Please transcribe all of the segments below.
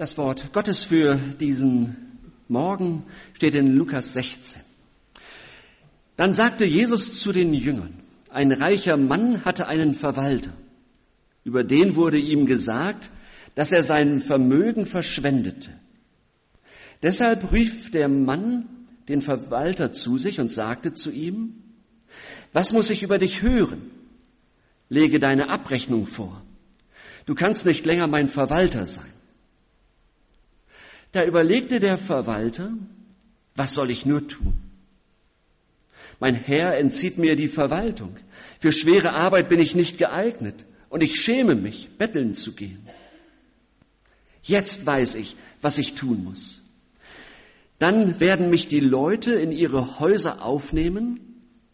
Das Wort Gottes für diesen Morgen steht in Lukas 16. Dann sagte Jesus zu den Jüngern, ein reicher Mann hatte einen Verwalter. Über den wurde ihm gesagt, dass er sein Vermögen verschwendete. Deshalb rief der Mann den Verwalter zu sich und sagte zu ihm, was muss ich über dich hören? Lege deine Abrechnung vor. Du kannst nicht länger mein Verwalter sein. Da überlegte der Verwalter, was soll ich nur tun? Mein Herr entzieht mir die Verwaltung. Für schwere Arbeit bin ich nicht geeignet und ich schäme mich, betteln zu gehen. Jetzt weiß ich, was ich tun muss. Dann werden mich die Leute in ihre Häuser aufnehmen,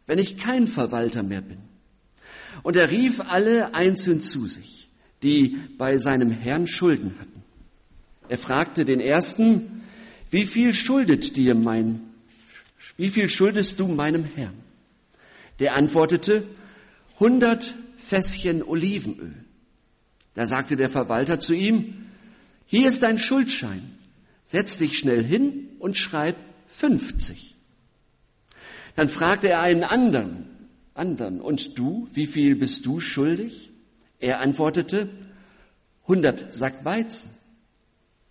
wenn ich kein Verwalter mehr bin. Und er rief alle einzeln zu sich, die bei seinem Herrn Schulden hatten. Er fragte den ersten, wie viel schuldet dir mein, wie viel schuldest du meinem Herrn? Der antwortete, hundert Fässchen Olivenöl. Da sagte der Verwalter zu ihm, hier ist dein Schuldschein. Setz dich schnell hin und schreib 50. Dann fragte er einen anderen, anderen, und du, wie viel bist du schuldig? Er antwortete, 100 Sack Weizen.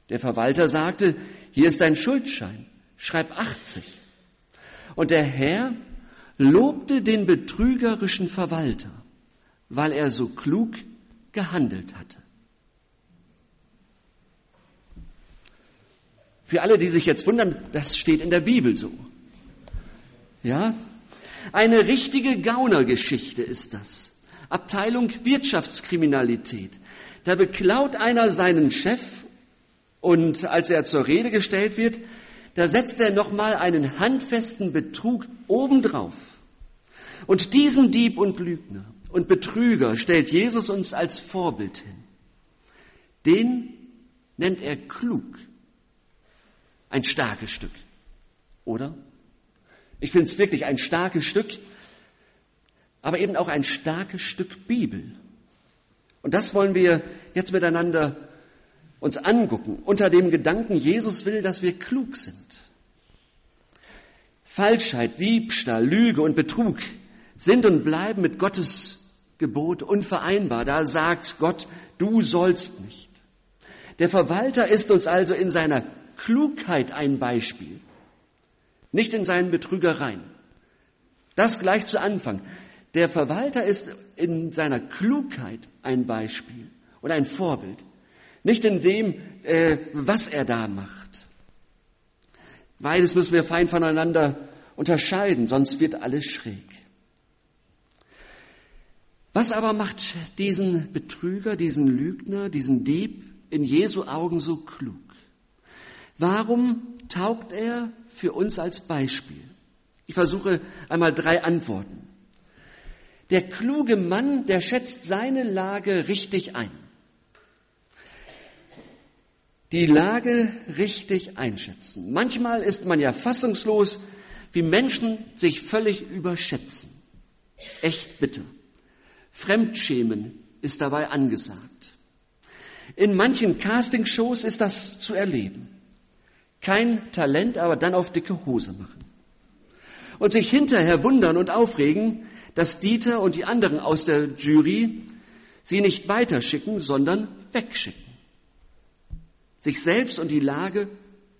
Der Verwalter sagte, hier ist dein Schuldschein, schreib 80. Und der Herr lobte den betrügerischen Verwalter, weil er so klug gehandelt hatte. Für alle, die sich jetzt wundern, das steht in der Bibel so. Ja? Eine richtige Gaunergeschichte ist das. Abteilung Wirtschaftskriminalität. Da beklaut einer seinen Chef und als er zur Rede gestellt wird, da setzt er nochmal einen handfesten Betrug obendrauf. Und diesen Dieb und Lügner und Betrüger stellt Jesus uns als Vorbild hin. Den nennt er klug. Ein starkes Stück. Oder? Ich finde es wirklich ein starkes Stück, aber eben auch ein starkes Stück Bibel. Und das wollen wir jetzt miteinander uns angucken unter dem Gedanken, Jesus will, dass wir klug sind. Falschheit, Diebstahl, Lüge und Betrug sind und bleiben mit Gottes Gebot unvereinbar. Da sagt Gott, du sollst nicht. Der Verwalter ist uns also in seiner Klugheit ein Beispiel, nicht in seinen Betrügereien. Das gleich zu Anfang. Der Verwalter ist in seiner Klugheit ein Beispiel und ein Vorbild. Nicht in dem, äh, was er da macht. Beides müssen wir fein voneinander unterscheiden, sonst wird alles schräg. Was aber macht diesen Betrüger, diesen Lügner, diesen Dieb in Jesu Augen so klug? Warum taugt er für uns als Beispiel? Ich versuche einmal drei Antworten. Der kluge Mann, der schätzt seine Lage richtig ein die Lage richtig einschätzen. Manchmal ist man ja fassungslos, wie Menschen sich völlig überschätzen. Echt bitter. Fremdschämen ist dabei angesagt. In manchen Castingshows ist das zu erleben. Kein Talent, aber dann auf dicke Hose machen. Und sich hinterher wundern und aufregen, dass Dieter und die anderen aus der Jury sie nicht weiterschicken, sondern wegschicken sich selbst und die Lage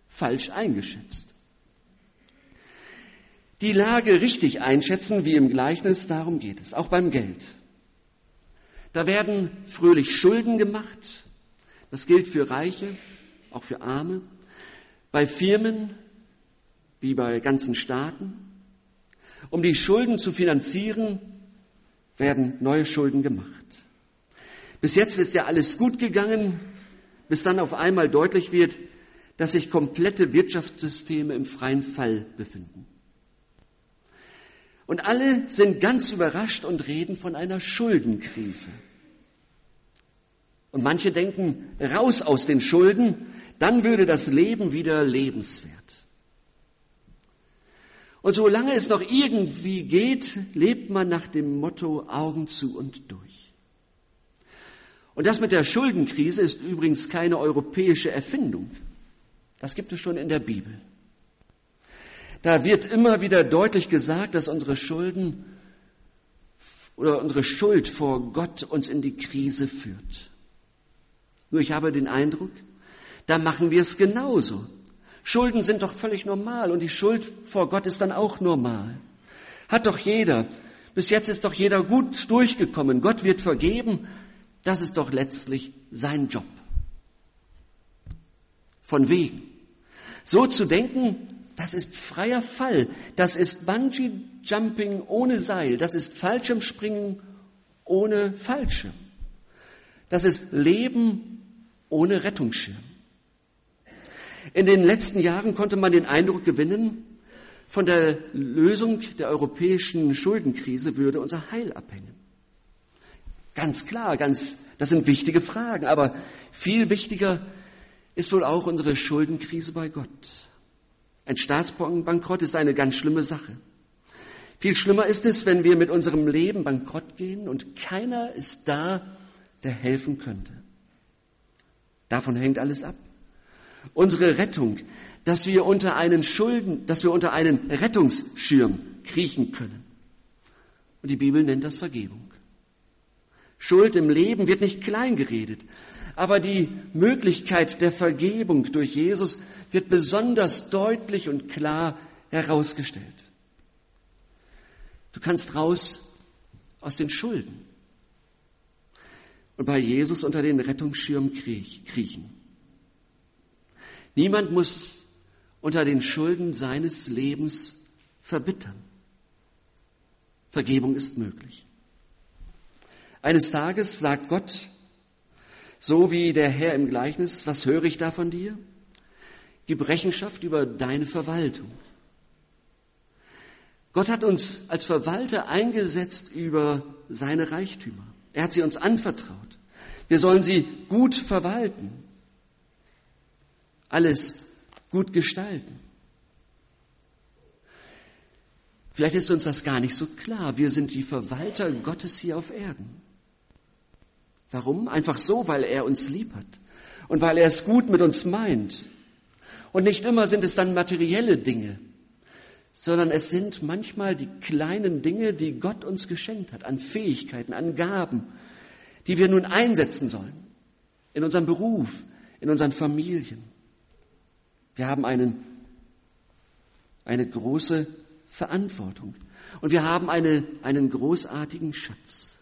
falsch eingeschätzt. Die Lage richtig einschätzen, wie im Gleichnis, darum geht es, auch beim Geld. Da werden fröhlich Schulden gemacht. Das gilt für Reiche, auch für Arme. Bei Firmen, wie bei ganzen Staaten. Um die Schulden zu finanzieren, werden neue Schulden gemacht. Bis jetzt ist ja alles gut gegangen bis dann auf einmal deutlich wird, dass sich komplette Wirtschaftssysteme im freien Fall befinden. Und alle sind ganz überrascht und reden von einer Schuldenkrise. Und manche denken, raus aus den Schulden, dann würde das Leben wieder lebenswert. Und solange es noch irgendwie geht, lebt man nach dem Motto Augen zu und durch. Und das mit der Schuldenkrise ist übrigens keine europäische Erfindung. Das gibt es schon in der Bibel. Da wird immer wieder deutlich gesagt, dass unsere Schulden oder unsere Schuld vor Gott uns in die Krise führt. Nur ich habe den Eindruck, da machen wir es genauso. Schulden sind doch völlig normal und die Schuld vor Gott ist dann auch normal. Hat doch jeder. Bis jetzt ist doch jeder gut durchgekommen. Gott wird vergeben. Das ist doch letztlich sein Job. Von wegen. So zu denken, das ist freier Fall. Das ist Bungee Jumping ohne Seil. Das ist Fallschirmspringen ohne Fallschirm. Das ist Leben ohne Rettungsschirm. In den letzten Jahren konnte man den Eindruck gewinnen, von der Lösung der europäischen Schuldenkrise würde unser Heil abhängen. Ganz klar, ganz, das sind wichtige Fragen, aber viel wichtiger ist wohl auch unsere Schuldenkrise bei Gott. Ein Staatsbankrott ist eine ganz schlimme Sache. Viel schlimmer ist es, wenn wir mit unserem Leben bankrott gehen und keiner ist da, der helfen könnte. Davon hängt alles ab. Unsere Rettung, dass wir unter einen Schulden, dass wir unter einen Rettungsschirm kriechen können. Und die Bibel nennt das Vergebung. Schuld im Leben wird nicht klein geredet, aber die Möglichkeit der Vergebung durch Jesus wird besonders deutlich und klar herausgestellt. Du kannst raus aus den Schulden und bei Jesus unter den Rettungsschirm kriechen. Niemand muss unter den Schulden seines Lebens verbittern. Vergebung ist möglich. Eines Tages sagt Gott, so wie der Herr im Gleichnis, was höre ich da von dir? Gib Rechenschaft über deine Verwaltung. Gott hat uns als Verwalter eingesetzt über seine Reichtümer. Er hat sie uns anvertraut. Wir sollen sie gut verwalten alles gut gestalten. Vielleicht ist uns das gar nicht so klar. Wir sind die Verwalter Gottes hier auf Erden. Warum? Einfach so, weil er uns lieb hat und weil er es gut mit uns meint. Und nicht immer sind es dann materielle Dinge, sondern es sind manchmal die kleinen Dinge, die Gott uns geschenkt hat, an Fähigkeiten, an Gaben, die wir nun einsetzen sollen. In unserem Beruf, in unseren Familien. Wir haben einen, eine große Verantwortung und wir haben eine, einen großartigen Schatz.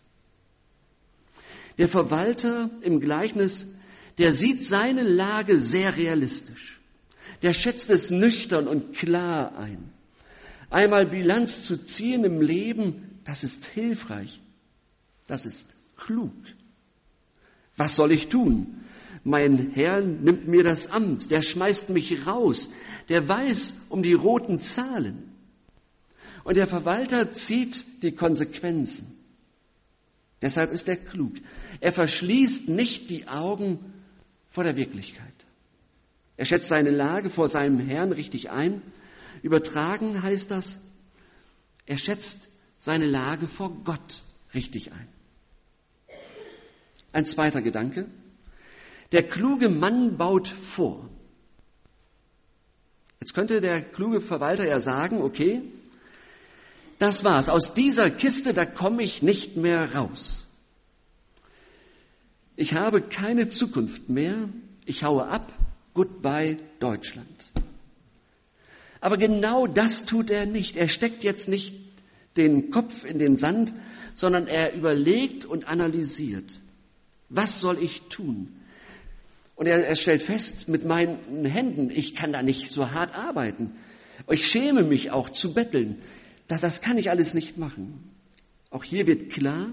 Der Verwalter im Gleichnis, der sieht seine Lage sehr realistisch. Der schätzt es nüchtern und klar ein. Einmal Bilanz zu ziehen im Leben, das ist hilfreich. Das ist klug. Was soll ich tun? Mein Herr nimmt mir das Amt, der schmeißt mich raus, der weiß um die roten Zahlen. Und der Verwalter zieht die Konsequenzen. Deshalb ist er klug. Er verschließt nicht die Augen vor der Wirklichkeit. Er schätzt seine Lage vor seinem Herrn richtig ein. Übertragen heißt das, er schätzt seine Lage vor Gott richtig ein. Ein zweiter Gedanke. Der kluge Mann baut vor. Jetzt könnte der kluge Verwalter ja sagen, okay, das war's. Aus dieser Kiste, da komme ich nicht mehr raus. Ich habe keine Zukunft mehr. Ich haue ab. Goodbye Deutschland. Aber genau das tut er nicht. Er steckt jetzt nicht den Kopf in den Sand, sondern er überlegt und analysiert. Was soll ich tun? Und er, er stellt fest, mit meinen Händen, ich kann da nicht so hart arbeiten. Ich schäme mich auch zu betteln. Das, das kann ich alles nicht machen. Auch hier wird klar,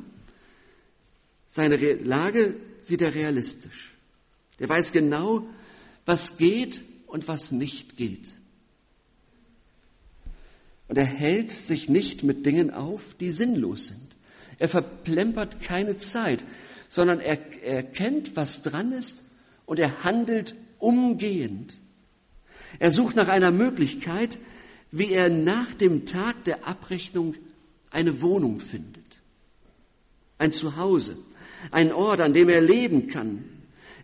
seine Lage sieht er realistisch. Er weiß genau, was geht und was nicht geht. Und er hält sich nicht mit Dingen auf, die sinnlos sind. Er verplempert keine Zeit, sondern er erkennt, was dran ist und er handelt umgehend. Er sucht nach einer Möglichkeit, wie er nach dem Tag der Abrechnung eine Wohnung findet, ein Zuhause, einen Ort, an dem er leben kann.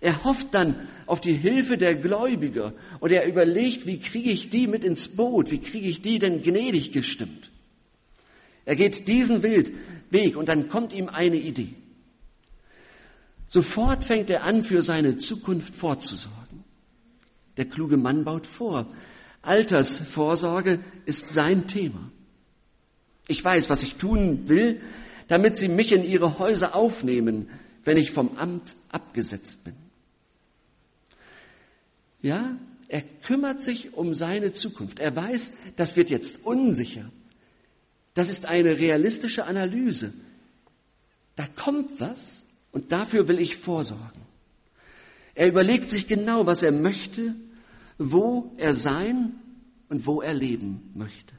Er hofft dann auf die Hilfe der Gläubiger und er überlegt, wie kriege ich die mit ins Boot, wie kriege ich die denn gnädig gestimmt. Er geht diesen Weg und dann kommt ihm eine Idee. Sofort fängt er an, für seine Zukunft vorzusorgen. Der kluge Mann baut vor. Altersvorsorge ist sein Thema. Ich weiß, was ich tun will, damit sie mich in ihre Häuser aufnehmen, wenn ich vom Amt abgesetzt bin. Ja, er kümmert sich um seine Zukunft. Er weiß, das wird jetzt unsicher. Das ist eine realistische Analyse. Da kommt was und dafür will ich vorsorgen. Er überlegt sich genau, was er möchte, wo er sein und wo er leben möchte.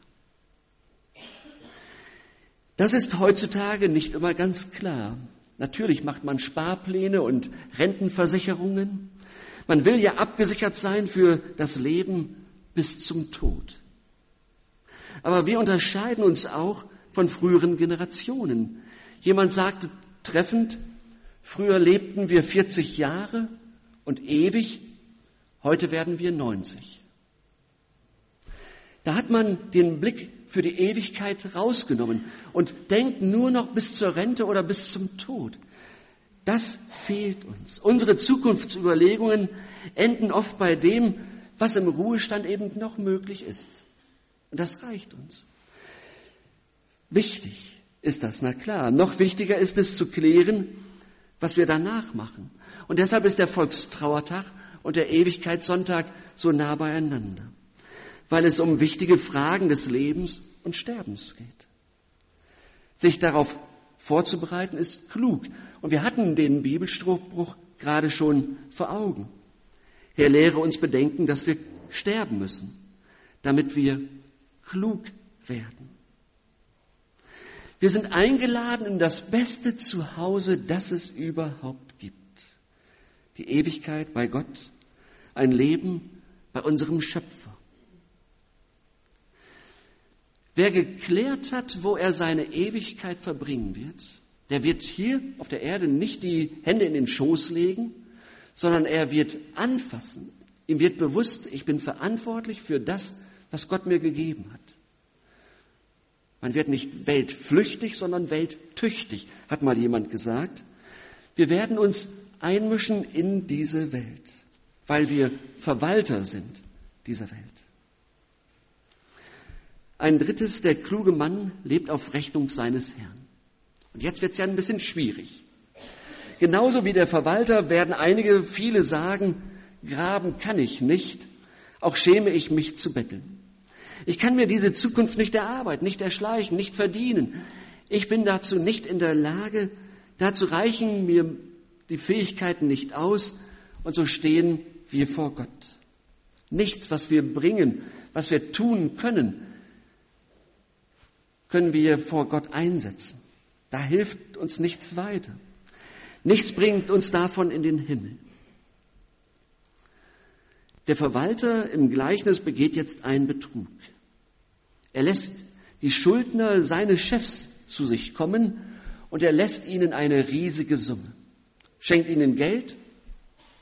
Das ist heutzutage nicht immer ganz klar. Natürlich macht man Sparpläne und Rentenversicherungen. Man will ja abgesichert sein für das Leben bis zum Tod. Aber wir unterscheiden uns auch von früheren Generationen. Jemand sagte treffend, früher lebten wir 40 Jahre und ewig, heute werden wir 90. Da hat man den Blick für die Ewigkeit rausgenommen und denkt nur noch bis zur Rente oder bis zum Tod. Das fehlt uns. Unsere Zukunftsüberlegungen enden oft bei dem, was im Ruhestand eben noch möglich ist. Und das reicht uns. Wichtig ist das, na klar. Noch wichtiger ist es zu klären, was wir danach machen. Und deshalb ist der Volkstrauertag und der Ewigkeitssonntag so nah beieinander weil es um wichtige Fragen des Lebens und Sterbens geht. Sich darauf vorzubereiten ist klug. Und wir hatten den Bibelspruch gerade schon vor Augen. Herr, lehre uns bedenken, dass wir sterben müssen, damit wir klug werden. Wir sind eingeladen in das beste Zuhause, das es überhaupt gibt. Die Ewigkeit bei Gott, ein Leben bei unserem Schöpfer. Wer geklärt hat, wo er seine Ewigkeit verbringen wird, der wird hier auf der Erde nicht die Hände in den Schoß legen, sondern er wird anfassen. Ihm wird bewusst, ich bin verantwortlich für das, was Gott mir gegeben hat. Man wird nicht weltflüchtig, sondern welttüchtig, hat mal jemand gesagt. Wir werden uns einmischen in diese Welt, weil wir Verwalter sind dieser Welt. Ein drittes, der kluge Mann lebt auf Rechnung seines Herrn. Und jetzt wird es ja ein bisschen schwierig. Genauso wie der Verwalter werden einige, viele sagen, graben kann ich nicht, auch schäme ich mich zu betteln. Ich kann mir diese Zukunft nicht erarbeiten, nicht erschleichen, nicht verdienen. Ich bin dazu nicht in der Lage, dazu reichen mir die Fähigkeiten nicht aus und so stehen wir vor Gott. Nichts, was wir bringen, was wir tun können, können wir vor Gott einsetzen. Da hilft uns nichts weiter. Nichts bringt uns davon in den Himmel. Der Verwalter im Gleichnis begeht jetzt einen Betrug. Er lässt die Schuldner seines Chefs zu sich kommen und er lässt ihnen eine riesige Summe, schenkt ihnen Geld,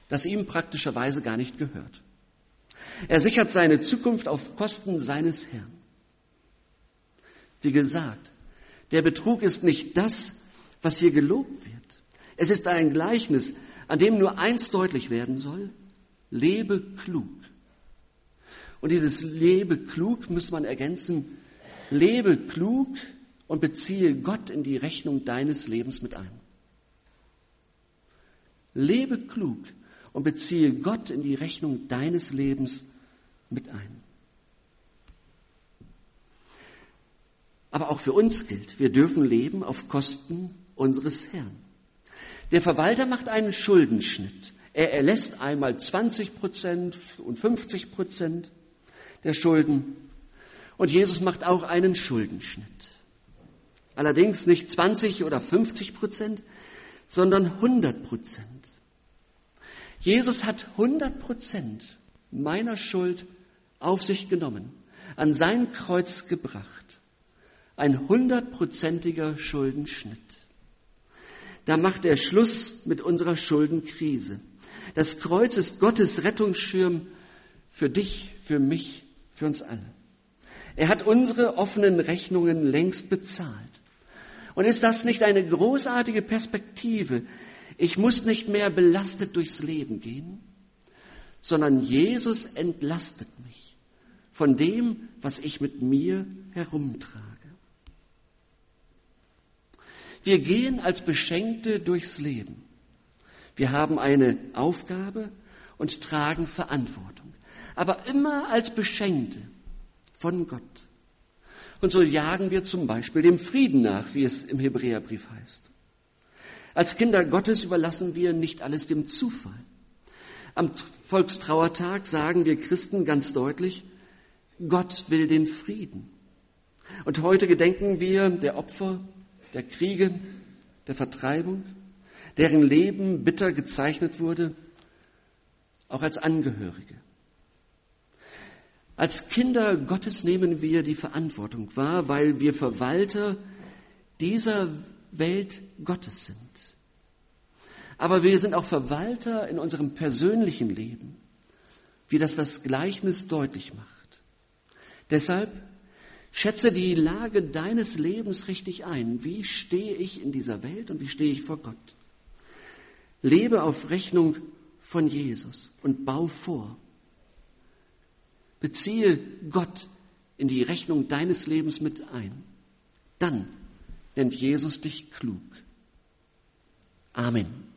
das ihm praktischerweise gar nicht gehört. Er sichert seine Zukunft auf Kosten seines Herrn. Wie gesagt, der Betrug ist nicht das, was hier gelobt wird. Es ist ein Gleichnis, an dem nur eins deutlich werden soll. Lebe klug. Und dieses Lebe klug muss man ergänzen. Lebe klug und beziehe Gott in die Rechnung deines Lebens mit ein. Lebe klug und beziehe Gott in die Rechnung deines Lebens mit ein. Aber auch für uns gilt, wir dürfen leben auf Kosten unseres Herrn. Der Verwalter macht einen Schuldenschnitt. Er erlässt einmal 20 Prozent und 50 Prozent der Schulden. Und Jesus macht auch einen Schuldenschnitt. Allerdings nicht 20 oder 50 Prozent, sondern 100 Prozent. Jesus hat 100 Prozent meiner Schuld auf sich genommen, an sein Kreuz gebracht ein hundertprozentiger Schuldenschnitt. Da macht er Schluss mit unserer Schuldenkrise. Das Kreuz ist Gottes Rettungsschirm für dich, für mich, für uns alle. Er hat unsere offenen Rechnungen längst bezahlt. Und ist das nicht eine großartige Perspektive? Ich muss nicht mehr belastet durchs Leben gehen, sondern Jesus entlastet mich von dem, was ich mit mir herumtrage. Wir gehen als Beschenkte durchs Leben. Wir haben eine Aufgabe und tragen Verantwortung, aber immer als Beschenkte von Gott. Und so jagen wir zum Beispiel dem Frieden nach, wie es im Hebräerbrief heißt. Als Kinder Gottes überlassen wir nicht alles dem Zufall. Am Volkstrauertag sagen wir Christen ganz deutlich, Gott will den Frieden. Und heute gedenken wir der Opfer der Kriege, der Vertreibung, deren Leben bitter gezeichnet wurde, auch als Angehörige. Als Kinder Gottes nehmen wir die Verantwortung wahr, weil wir Verwalter dieser Welt Gottes sind. Aber wir sind auch Verwalter in unserem persönlichen Leben, wie das das Gleichnis deutlich macht. Deshalb schätze die Lage deines Lebens richtig ein. Wie stehe ich in dieser Welt und wie stehe ich vor Gott? Lebe auf Rechnung von Jesus und bau vor. Beziehe Gott in die Rechnung deines Lebens mit ein. Dann nennt Jesus dich klug. Amen.